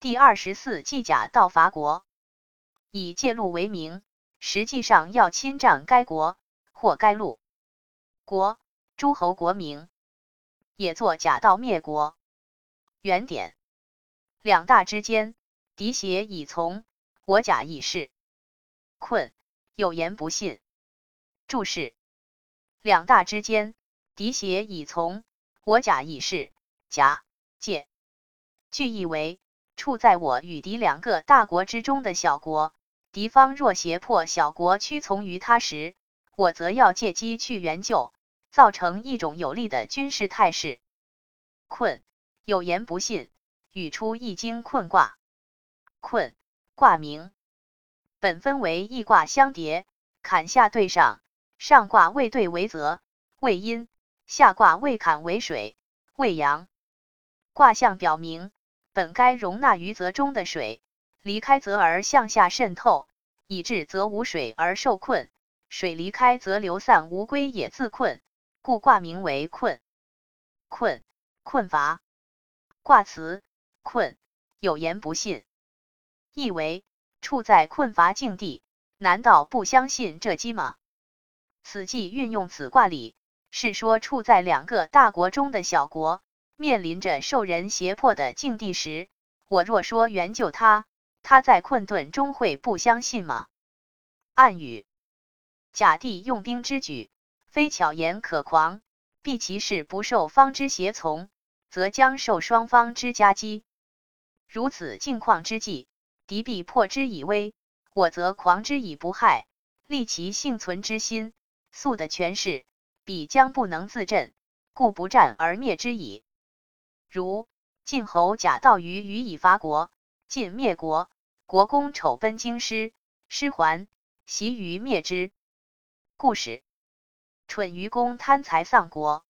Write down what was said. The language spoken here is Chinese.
第二十四计假到伐国，以借路为名，实际上要侵占该国或该路。国诸侯国名，也作假道灭国。原点：两大之间，敌邪已从，我假以事。困有言不信。注释：两大之间，敌邪已从，我假以事。假借，句意为处在我与敌两个大国之中的小国，敌方若胁迫小国屈从于他时，我则要借机去援救，造成一种有利的军事态势。困有言不信，语出《易经》困卦。困卦名，本分为易卦相叠，坎下对上。上卦未兑为泽，为阴；下卦未坎为水，为阳。卦象表明，本该容纳于泽中的水，离开泽而向下渗透，以致泽无水而受困；水离开则流散无归，也自困，故卦名为困。困，困乏。卦辞：困，有言不信。意为处在困乏境地，难道不相信这机吗？此计运用此卦理，是说处在两个大国中的小国，面临着受人胁迫的境地时，我若说援救他，他在困顿中会不相信吗？暗语：假帝用兵之举，非巧言可狂，必其事不受方之胁从，则将受双方之夹击。如此境况之际，敌必破之以威，我则狂之以不害，利其幸存之心。素的权势，彼将不能自振，故不战而灭之矣。如晋侯贾道于予以伐国，晋灭国，国公丑奔京师，师还，袭于灭之。故事：蠢愚公贪财丧国。